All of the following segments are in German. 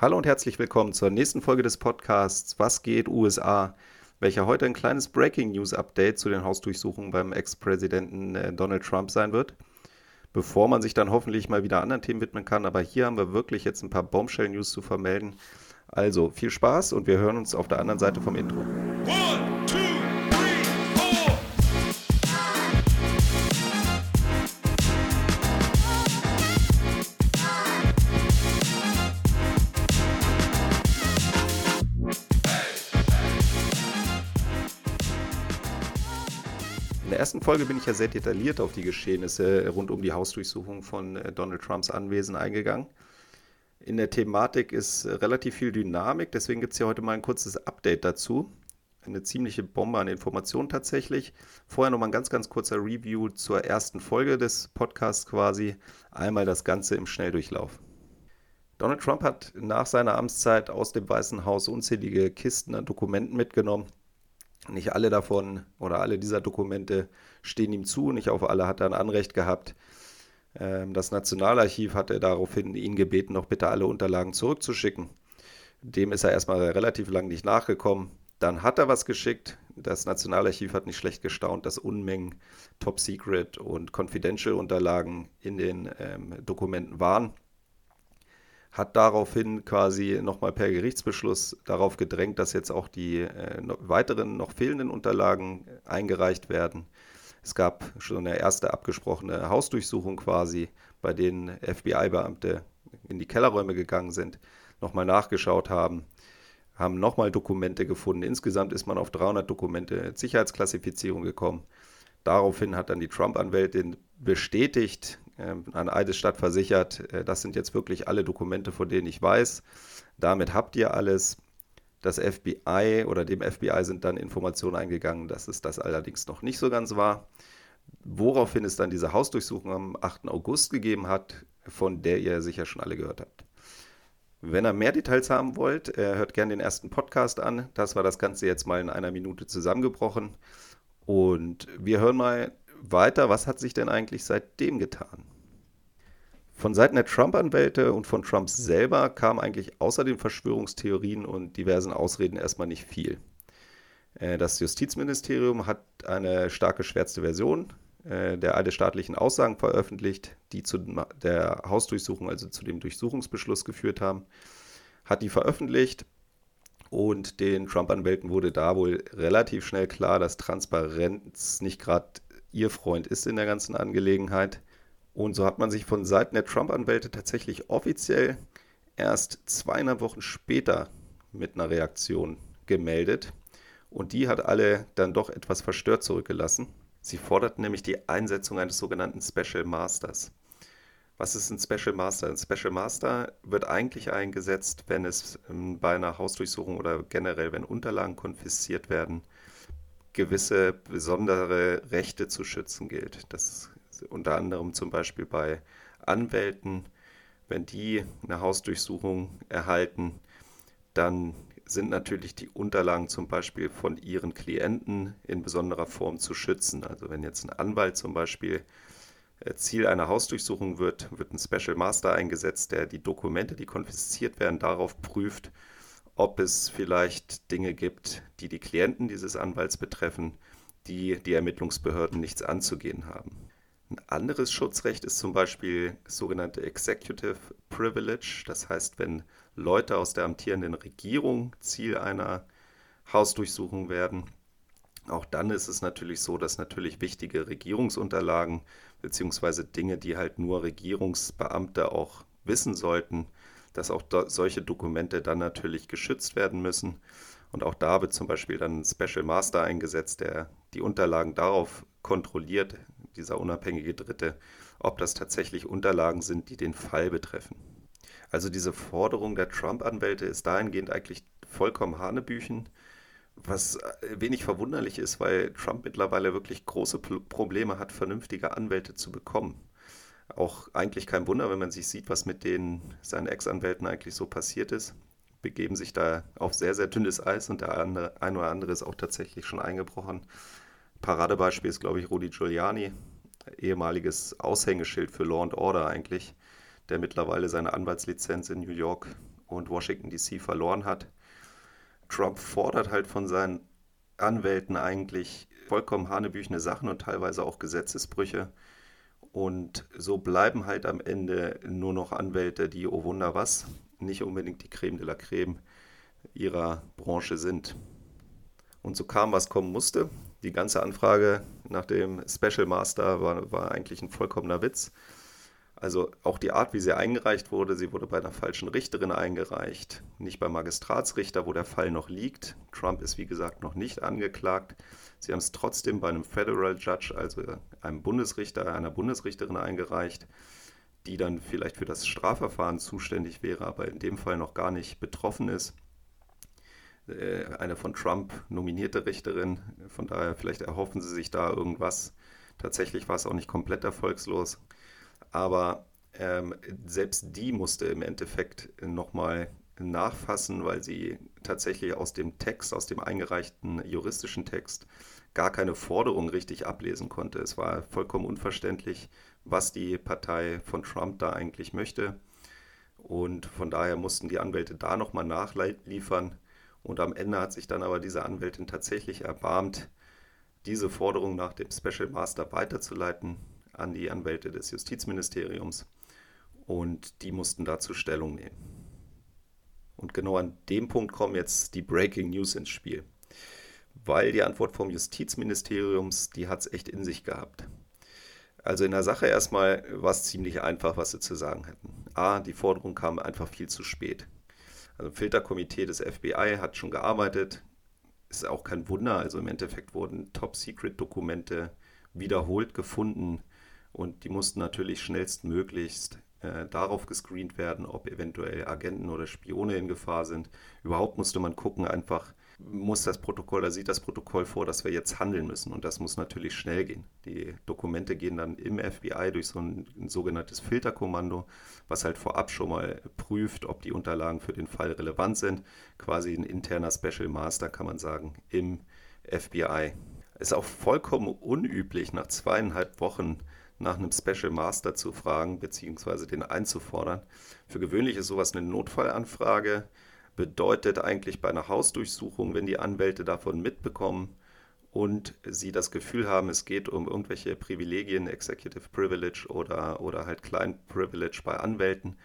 Hallo und herzlich willkommen zur nächsten Folge des Podcasts Was geht USA, welcher heute ein kleines Breaking News Update zu den Hausdurchsuchungen beim Ex-Präsidenten äh, Donald Trump sein wird. Bevor man sich dann hoffentlich mal wieder anderen Themen widmen kann, aber hier haben wir wirklich jetzt ein paar Bombshell News zu vermelden. Also viel Spaß und wir hören uns auf der anderen Seite vom Intro. One, two. der ersten Folge bin ich ja sehr detailliert auf die Geschehnisse rund um die Hausdurchsuchung von äh, Donald Trumps Anwesen eingegangen. In der Thematik ist äh, relativ viel Dynamik, deswegen gibt es hier heute mal ein kurzes Update dazu. Eine ziemliche Bombe an Informationen tatsächlich. Vorher nochmal ein ganz, ganz kurzer Review zur ersten Folge des Podcasts quasi. Einmal das Ganze im Schnelldurchlauf. Donald Trump hat nach seiner Amtszeit aus dem Weißen Haus unzählige Kisten an Dokumenten mitgenommen, nicht alle davon oder alle dieser Dokumente stehen ihm zu, nicht auf alle hat er ein Anrecht gehabt. Ähm, das Nationalarchiv hatte daraufhin ihn gebeten, noch bitte alle Unterlagen zurückzuschicken. Dem ist er erstmal relativ lang nicht nachgekommen. Dann hat er was geschickt. Das Nationalarchiv hat nicht schlecht gestaunt, dass Unmengen Top Secret und Confidential Unterlagen in den ähm, Dokumenten waren hat daraufhin quasi nochmal per Gerichtsbeschluss darauf gedrängt, dass jetzt auch die äh, weiteren noch fehlenden Unterlagen eingereicht werden. Es gab schon eine erste abgesprochene Hausdurchsuchung quasi, bei denen FBI-Beamte in die Kellerräume gegangen sind, nochmal nachgeschaut haben, haben nochmal Dokumente gefunden. Insgesamt ist man auf 300 Dokumente Sicherheitsklassifizierung gekommen. Daraufhin hat dann die Trump-Anwältin bestätigt, äh, an Eidesstadt versichert, äh, das sind jetzt wirklich alle Dokumente, von denen ich weiß. Damit habt ihr alles. Das FBI oder dem FBI sind dann Informationen eingegangen, dass es das allerdings noch nicht so ganz war. Woraufhin es dann diese Hausdurchsuchung am 8. August gegeben hat, von der ihr sicher schon alle gehört habt. Wenn ihr mehr Details haben wollt, äh, hört gerne den ersten Podcast an. Das war das Ganze jetzt mal in einer Minute zusammengebrochen. Und wir hören mal weiter, was hat sich denn eigentlich seitdem getan? Von Seiten der Trump-Anwälte und von Trump selber kam eigentlich außer den Verschwörungstheorien und diversen Ausreden erstmal nicht viel. Äh, das Justizministerium hat eine stark geschwärzte Version äh, der eidesstaatlichen Aussagen veröffentlicht, die zu der Hausdurchsuchung, also zu dem Durchsuchungsbeschluss geführt haben, hat die veröffentlicht und den Trump-Anwälten wurde da wohl relativ schnell klar, dass Transparenz nicht gerade ihr Freund ist in der ganzen Angelegenheit. Und so hat man sich von Seiten der Trump-Anwälte tatsächlich offiziell erst zweieinhalb Wochen später mit einer Reaktion gemeldet. Und die hat alle dann doch etwas verstört zurückgelassen. Sie forderten nämlich die Einsetzung eines sogenannten Special Masters. Was ist ein Special Master? Ein Special Master wird eigentlich eingesetzt, wenn es ähm, bei einer Hausdurchsuchung oder generell, wenn Unterlagen konfisziert werden, gewisse besondere Rechte zu schützen gilt. Das unter anderem zum Beispiel bei Anwälten, wenn die eine Hausdurchsuchung erhalten, dann sind natürlich die Unterlagen zum Beispiel von ihren Klienten in besonderer Form zu schützen. Also wenn jetzt ein Anwalt zum Beispiel äh, Ziel einer Hausdurchsuchung wird, wird ein Special Master eingesetzt, der die Dokumente, die konfisziert werden, darauf prüft, ob es vielleicht Dinge gibt, die die Klienten dieses Anwalts betreffen, die die Ermittlungsbehörden nichts anzugehen haben. Ein anderes Schutzrecht ist zum Beispiel sogenannte Executive Privilege. Das heißt, wenn Leute aus der amtierenden Regierung Ziel einer Hausdurchsuchung werden, auch dann ist es natürlich so, dass natürlich wichtige Regierungsunterlagen beziehungsweise Dinge, die halt nur Regierungsbeamte auch wissen sollten, dass auch do solche Dokumente dann natürlich geschützt werden müssen. Und auch da wird zum Beispiel dann ein Special Master eingesetzt, der die Unterlagen darauf kontrolliert, dieser unabhängige Dritte, ob das tatsächlich Unterlagen sind, die den Fall betreffen. Also diese Forderung der Trump-Anwälte ist dahingehend eigentlich vollkommen Hanebüchen, was wenig verwunderlich ist, weil Trump mittlerweile wirklich große Probleme hat, vernünftige Anwälte zu bekommen auch eigentlich kein Wunder, wenn man sich sieht, was mit den seinen Ex-Anwälten eigentlich so passiert ist. Begeben sich da auf sehr, sehr dünnes Eis und der andere, ein oder andere ist auch tatsächlich schon eingebrochen. Paradebeispiel ist, glaube ich, Rudi Giuliani, ehemaliges Aushängeschild für Law and Order eigentlich, der mittlerweile seine Anwaltslizenz in New York und Washington DC verloren hat. Trump fordert halt von seinen Anwälten eigentlich vollkommen hanebüchene Sachen und teilweise auch Gesetzesbrüche. Und so bleiben halt am Ende nur noch Anwälte, die, oh Wunder was, nicht unbedingt die Creme de la Creme ihrer Branche sind. Und so kam, was kommen musste. Die ganze Anfrage nach dem Special Master war, war eigentlich ein vollkommener Witz. Also auch die Art, wie sie eingereicht wurde, sie wurde bei einer falschen Richterin eingereicht, nicht beim Magistratsrichter, wo der Fall noch liegt. Trump ist wie gesagt noch nicht angeklagt. Sie haben es trotzdem bei einem Federal Judge, also einem Bundesrichter, einer Bundesrichterin eingereicht, die dann vielleicht für das Strafverfahren zuständig wäre, aber in dem Fall noch gar nicht betroffen ist. Äh, eine von Trump nominierte Richterin, von daher vielleicht erhoffen sie sich da irgendwas. Tatsächlich war es auch nicht komplett erfolgslos. Aber ähm, selbst die musste im Endeffekt nochmal nachfassen, weil sie tatsächlich aus dem Text, aus dem eingereichten juristischen Text, gar keine Forderung richtig ablesen konnte. Es war vollkommen unverständlich, was die Partei von Trump da eigentlich möchte. Und von daher mussten die Anwälte da nochmal nachliefern. Und am Ende hat sich dann aber diese Anwältin tatsächlich erbarmt, diese Forderung nach dem Special Master weiterzuleiten an die Anwälte des Justizministeriums und die mussten dazu Stellung nehmen. Und genau an dem Punkt kommen jetzt die Breaking News ins Spiel. Weil die Antwort vom Justizministeriums, die hat es echt in sich gehabt. Also in der Sache erstmal war es ziemlich einfach, was sie zu sagen hätten. A, die Forderung kam einfach viel zu spät. Also Filterkomitee des FBI hat schon gearbeitet. Ist auch kein Wunder. Also im Endeffekt wurden Top-Secret-Dokumente wiederholt gefunden, und die mussten natürlich schnellstmöglichst äh, darauf gescreent werden, ob eventuell Agenten oder Spione in Gefahr sind. Überhaupt musste man gucken, einfach muss das Protokoll, da sieht das Protokoll vor, dass wir jetzt handeln müssen und das muss natürlich schnell gehen. Die Dokumente gehen dann im FBI durch so ein, ein sogenanntes Filterkommando, was halt vorab schon mal prüft, ob die Unterlagen für den Fall relevant sind. Quasi ein interner Special Master, kann man sagen, im FBI. Ist auch vollkommen unüblich, nach zweieinhalb Wochen nach einem Special Master zu fragen bzw. den einzufordern. Für gewöhnlich ist sowas eine Notfallanfrage, bedeutet eigentlich bei einer Hausdurchsuchung, wenn die Anwälte davon mitbekommen und sie das Gefühl haben, es geht um irgendwelche Privilegien, Executive Privilege oder, oder halt Client Privilege bei Anwälten,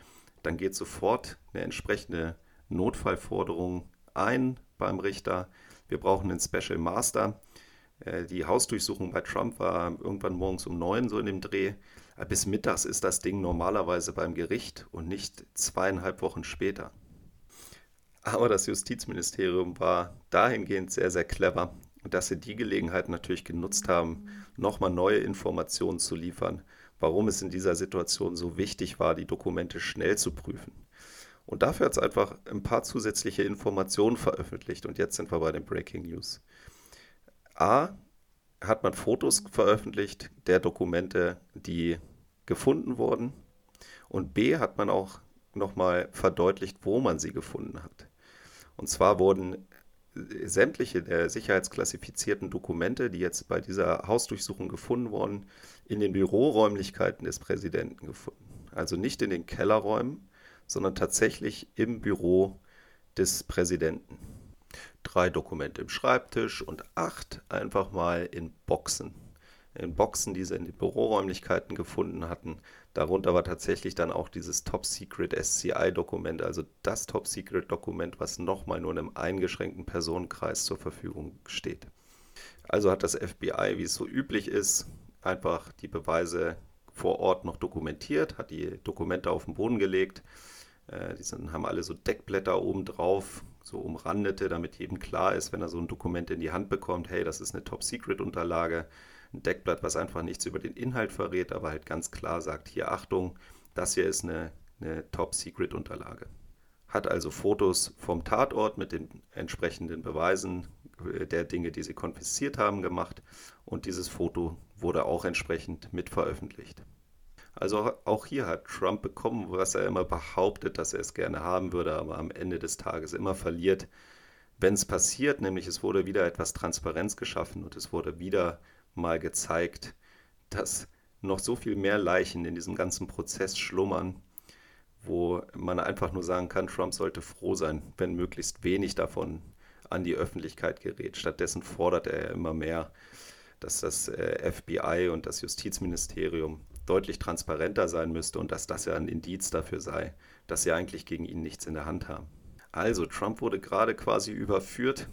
dann geht sofort eine entsprechende Notfallforderung ein beim Richter. Wir brauchen einen Special Master die Hausdurchsuchung bei Trump war irgendwann morgens um neun, so in dem Dreh. Äh, bis mittags ist das Ding normalerweise beim Gericht und nicht zweieinhalb Wochen später. Aber das Justizministerium war dahingehend sehr, sehr clever, dass sie die Gelegenheit natürlich genutzt haben, nochmal neue Informationen zu liefern, warum es in dieser Situation so wichtig war, die Dokumente schnell zu prüfen. Und dafür hat es einfach ein paar zusätzliche Informationen veröffentlicht. Und jetzt sind wir bei den Breaking News. A, hat man Fotos veröffentlicht der Dokumente, die gefunden wurden. Und B, hat man auch nochmal verdeutlicht, wo man sie gefunden hat. Und zwar wurden sämtliche der sicherheitsklassifizierten Dokumente, die jetzt bei dieser Hausdurchsuchung gefunden wurden, in den Büroräumlichkeiten des Präsidenten gefunden. Also nicht in den Kellerräumen, sondern tatsächlich im Büro des Präsidenten drei Dokumente im Schreibtisch und acht einfach mal in Boxen. In Boxen, die sie in den Büroräumlichkeiten gefunden hatten. Darunter war tatsächlich dann auch dieses Top Secret SCI-Dokument, also das Top Secret-Dokument, was nochmal nur einem eingeschränkten Personenkreis zur Verfügung steht. Also hat das FBI, wie es so üblich ist, einfach die Beweise vor Ort noch dokumentiert, hat die Dokumente auf den Boden gelegt. Äh, die sind, haben alle so Deckblätter oben drauf, so umrandete, damit jedem klar ist, wenn er so ein Dokument in die Hand bekommt, hey, das ist eine Top-Secret-Unterlage, ein Deckblatt, was einfach nichts über den Inhalt verrät, aber halt ganz klar sagt, hier Achtung, das hier ist eine, eine Top-Secret-Unterlage. Hat also Fotos vom Tatort mit den entsprechenden Beweisen äh, der Dinge, die sie konfisziert haben, gemacht und dieses Foto wurde auch entsprechend mit veröffentlicht. Also auch hier hat Trump bekommen, was er immer behauptet, dass er es gerne haben würde, aber am Ende des Tages immer verliert. Wenn es passiert, nämlich es wurde wieder etwas Transparenz geschaffen und es wurde wieder mal gezeigt, dass noch so viel mehr Leichen in diesem ganzen Prozess schlummern, wo man einfach nur sagen kann, Trump sollte froh sein, wenn möglichst wenig davon an die Öffentlichkeit gerät. Stattdessen fordert er immer mehr, dass das äh, FBI und das Justizministerium deutlich transparenter sein müsste und dass das ja ein Indiz dafür sei, dass sie eigentlich gegen ihn nichts in der Hand haben. Also, Trump wurde gerade quasi überführt,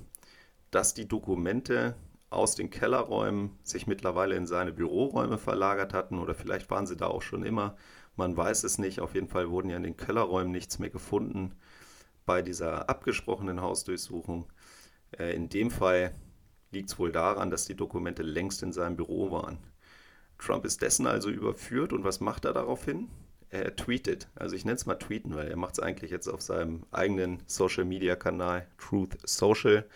dass die Dokumente aus den Kellerräumen sich mittlerweile in seine Büroräume verlagert hatten oder vielleicht waren sie da auch schon immer. Man weiß es nicht. Auf jeden Fall wurden ja in den Kellerräumen nichts mehr gefunden bei dieser abgesprochenen Hausdurchsuchung. Äh, in dem Fall liegt es wohl daran, dass die Dokumente längst in seinem Büro waren. Trump ist dessen also überführt und was macht er daraufhin? Er tweetet, also ich nenne es mal tweeten, weil er macht es eigentlich jetzt auf seinem eigenen Social-Media-Kanal Truth Social,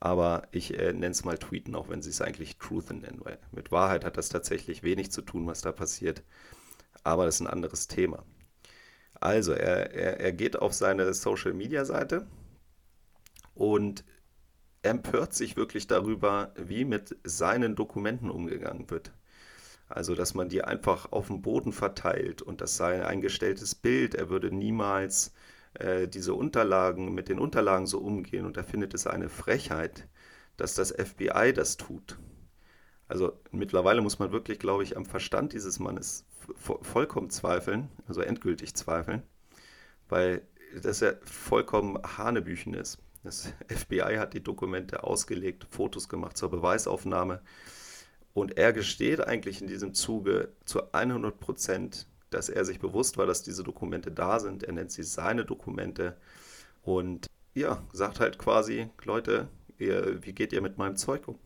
aber ich äh, nenne es mal tweeten, auch wenn sie es eigentlich Truthen nennen, weil mit Wahrheit hat das tatsächlich wenig zu tun, was da passiert, aber das ist ein anderes Thema. Also, er, er, er geht auf seine Social-Media-Seite und empört sich wirklich darüber, wie mit seinen Dokumenten umgegangen wird. Also, dass man die einfach auf dem Boden verteilt und das sei ein eingestelltes Bild. Er würde niemals äh, diese Unterlagen, mit den Unterlagen so umgehen und er findet es eine Frechheit, dass das FBI das tut. Also mittlerweile muss man wirklich, glaube ich, am Verstand dieses Mannes vollkommen zweifeln, also endgültig zweifeln, weil das ja vollkommen Hanebüchen ist. Das FBI hat die Dokumente ausgelegt, Fotos gemacht zur Beweisaufnahme. Und er gesteht eigentlich in diesem Zuge zu 100 Prozent, dass er sich bewusst war, dass diese Dokumente da sind. Er nennt sie seine Dokumente und ja, sagt halt quasi, Leute, ihr, wie geht ihr mit meinem Zeug um?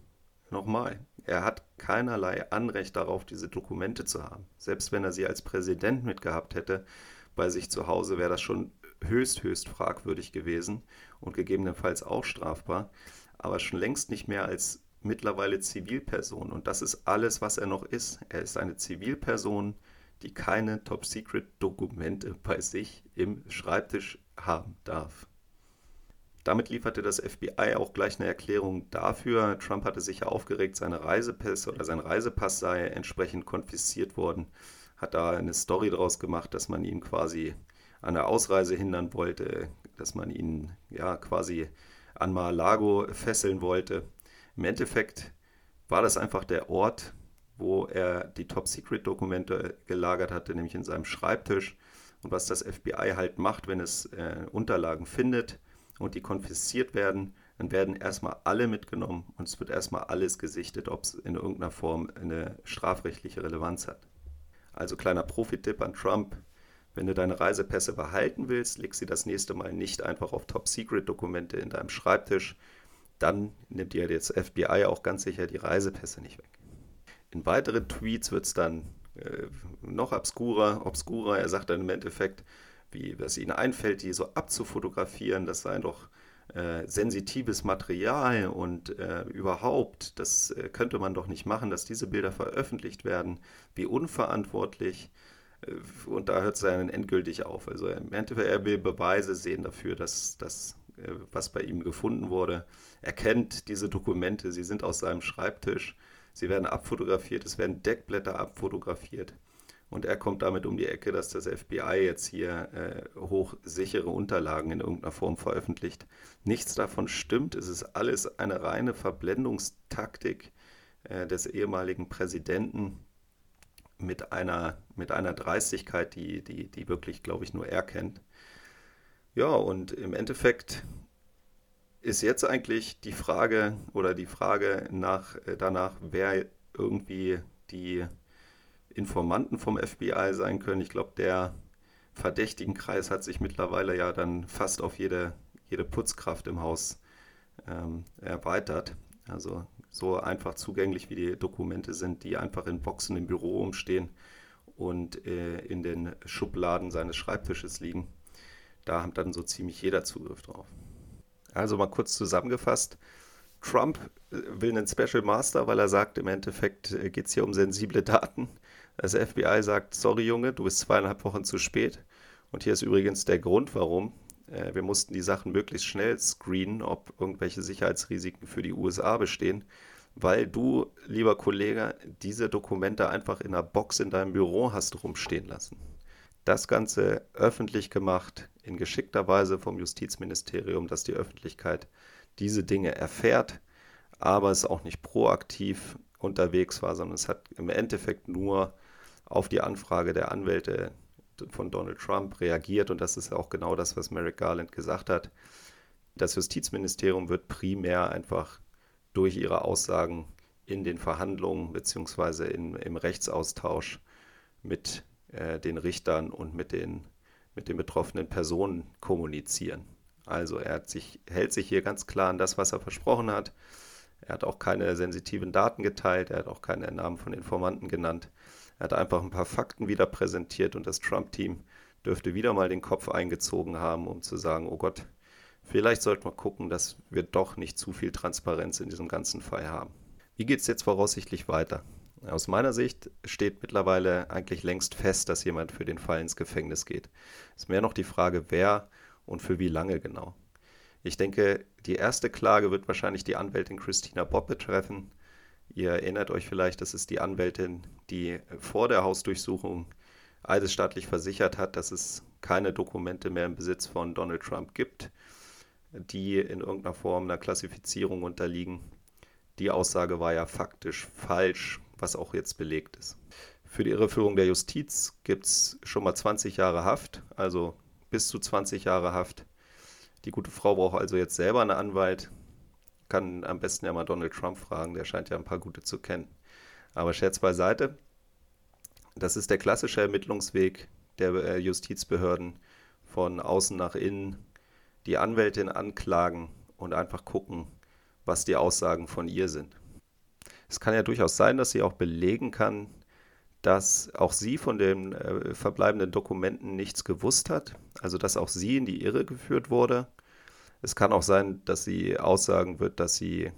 Nochmal, er hat keinerlei Anrecht darauf, diese Dokumente zu haben. Selbst wenn er sie als Präsident mitgehabt hätte, bei sich zu Hause wäre das schon höchst, höchst fragwürdig gewesen und gegebenenfalls auch strafbar, aber schon längst nicht mehr als mittlerweile Zivilperson. Und das ist alles, was er noch ist. Er ist eine Zivilperson, die keine Top-Secret-Dokumente bei sich im Schreibtisch haben darf. Damit lieferte das FBI auch gleich eine Erklärung dafür. Trump hatte sich ja aufgeregt, seine Reisepässe oder sein Reisepass sei entsprechend konfisziert worden. Hat da eine Story draus gemacht, dass man ihn quasi an der Ausreise hindern wollte, dass man ihn ja quasi an Mar-a-Lago fesseln wollte. Im Endeffekt war das einfach der Ort, wo er die Top-Secret-Dokumente gelagert hatte, nämlich in seinem Schreibtisch. Und was das FBI halt macht, wenn es äh, Unterlagen findet und die konfisziert werden, dann werden erstmal alle mitgenommen und es wird erstmal alles gesichtet, ob es in irgendeiner Form eine strafrechtliche Relevanz hat. Also kleiner Profi-Tipp an Trump, wenn du deine Reisepässe behalten willst, leg sie das nächste Mal nicht einfach auf Top-Secret-Dokumente in deinem Schreibtisch. Dann nimmt dir das FBI auch ganz sicher die Reisepässe nicht weg. In weiteren Tweets wird es dann äh, noch obskurer, obskurer. Er sagt dann im Endeffekt, wie es ihnen einfällt, die so abzufotografieren. Das sei doch äh, sensitives Material und äh, überhaupt, das äh, könnte man doch nicht machen, dass diese Bilder veröffentlicht werden. Wie unverantwortlich. Äh, und da hört es dann endgültig auf. Also im Endeffekt, er will Beweise sehen dafür, dass das, was bei ihm gefunden wurde. Er kennt diese Dokumente, sie sind aus seinem Schreibtisch, sie werden abfotografiert, es werden Deckblätter abfotografiert. Und er kommt damit um die Ecke, dass das FBI jetzt hier äh, hochsichere Unterlagen in irgendeiner Form veröffentlicht. Nichts davon stimmt. Es ist alles eine reine Verblendungstaktik äh, des ehemaligen Präsidenten mit einer, mit einer Dreistigkeit, die, die, die wirklich, glaube ich, nur er kennt. Ja, und im Endeffekt ist jetzt eigentlich die Frage oder die Frage nach, äh, danach, wer irgendwie die Informanten vom FBI sein können. Ich glaube, der verdächtigen Kreis hat sich mittlerweile ja dann fast auf jede, jede Putzkraft im Haus ähm, erweitert. Also so einfach zugänglich wie die Dokumente sind, die einfach in Boxen im Büro umstehen und äh, in den Schubladen seines Schreibtisches liegen. Da hat dann so ziemlich jeder Zugriff drauf. Also mal kurz zusammengefasst. Trump äh, will einen Special Master, weil er sagt, im Endeffekt äh, geht es hier um sensible Daten. Das FBI sagt, sorry Junge, du bist zweieinhalb Wochen zu spät. Und hier ist übrigens der Grund, warum. Äh, wir mussten die Sachen möglichst schnell screenen, ob irgendwelche Sicherheitsrisiken für die USA bestehen, weil du, lieber Kollege, diese Dokumente einfach in einer Box in deinem Büro hast rumstehen lassen. Das Ganze öffentlich gemacht, in geschickter Weise vom Justizministerium, dass die Öffentlichkeit diese Dinge erfährt, aber es auch nicht proaktiv unterwegs war, sondern es hat im Endeffekt nur auf die Anfrage der Anwälte von Donald Trump reagiert und das ist auch genau das, was Merrick Garland gesagt hat. Das Justizministerium wird primär einfach durch ihre Aussagen in den Verhandlungen bzw. im Rechtsaustausch mit äh, den Richtern und mit den, mit den betroffenen Personen kommunizieren. Also er sich, hält sich hier ganz klar an das, was er versprochen hat. Er hat auch keine sensitiven Daten geteilt, er hat auch keine Namen von Informanten genannt. Er hat einfach ein paar Fakten wieder präsentiert und das Trump-Team dürfte wieder mal den Kopf eingezogen haben, um zu sagen, oh Gott, vielleicht sollten wir gucken, dass wir doch nicht zu viel Transparenz in diesem ganzen Fall haben. Wie geht es jetzt voraussichtlich weiter? Aus meiner Sicht steht mittlerweile eigentlich längst fest, dass jemand für den Fall ins Gefängnis geht. Es ist mehr noch die Frage, wer und für wie lange genau. Ich denke, die erste Klage wird wahrscheinlich die Anwältin Christina Bob betreffen. Ihr erinnert euch vielleicht, das ist die Anwältin, die vor der Hausdurchsuchung eidesstaatlich versichert hat, dass es keine Dokumente mehr im Besitz von Donald Trump gibt, die in irgendeiner Form einer Klassifizierung unterliegen. Die Aussage war ja faktisch falsch, was auch jetzt belegt ist. Für die Irreführung der Justiz gibt es schon mal 20 Jahre Haft, also bis zu 20 Jahre Haft. Die gute Frau braucht also jetzt selber einen Anwalt. Kann am besten ja mal Donald Trump fragen, der scheint ja ein paar gute zu kennen. Aber Scherz beiseite. Das ist der klassische Ermittlungsweg der äh, Justizbehörden von außen nach innen. Die Anwältin anklagen und einfach gucken, was die Aussagen von ihr sind. Es kann ja durchaus sein, dass sie auch belegen kann, dass auch sie von den äh, verbleibenden Dokumenten nichts gewusst hat, also dass auch sie in die Irre geführt wurde. Es kann auch sein, dass sie aussagen wird, dass sie äh,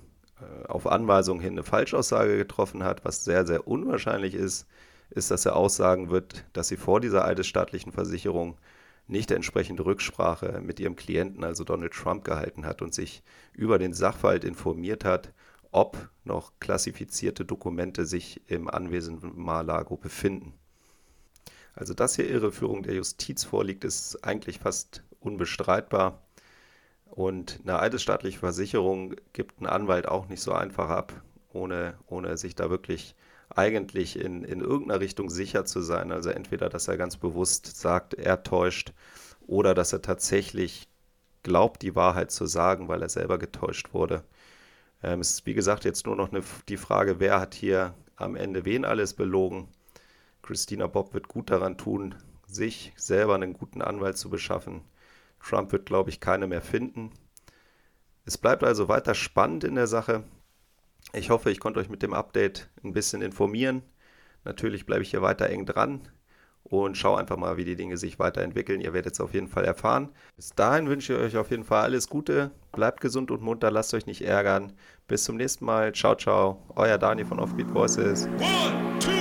auf Anweisung hin eine Falschaussage getroffen hat, was sehr, sehr unwahrscheinlich ist, ist, dass er aussagen wird, dass sie vor dieser eidesstaatlichen Versicherung nicht entsprechende Rücksprache mit ihrem Klienten, also Donald Trump, gehalten hat und sich über den Sachverhalt informiert hat ob noch klassifizierte Dokumente sich im Anwesen Mar-Lago befinden. Also dass hier Irreführung der Justiz vorliegt, ist eigentlich fast unbestreitbar. Und eine eidesstaatliche Versicherung gibt ein Anwalt auch nicht so einfach ab, ohne, ohne sich da wirklich eigentlich in, in irgendeiner Richtung sicher zu sein. Also entweder, dass er ganz bewusst sagt, er täuscht, oder dass er tatsächlich glaubt, die Wahrheit zu sagen, weil er selber getäuscht wurde. Ähm, es ist wie gesagt jetzt nur noch eine, die Frage, wer hat hier am Ende wen alles belogen. Christina Bob wird gut daran tun, sich selber einen guten Anwalt zu beschaffen. Trump wird, glaube ich, keine mehr finden. Es bleibt also weiter spannend in der Sache. Ich hoffe, ich konnte euch mit dem Update ein bisschen informieren. Natürlich bleibe ich hier weiter eng dran und schau einfach mal, wie die Dinge sich weiterentwickeln. Ihr werdet es auf jeden Fall erfahren. Bis dahin wünsche ich euch auf jeden Fall alles Gute. Bleibt gesund und munter, lasst euch nicht ärgern. Bis zum nächsten Mal. Ciao, ciao. Euer Dani von Offbeat Voices. One, two.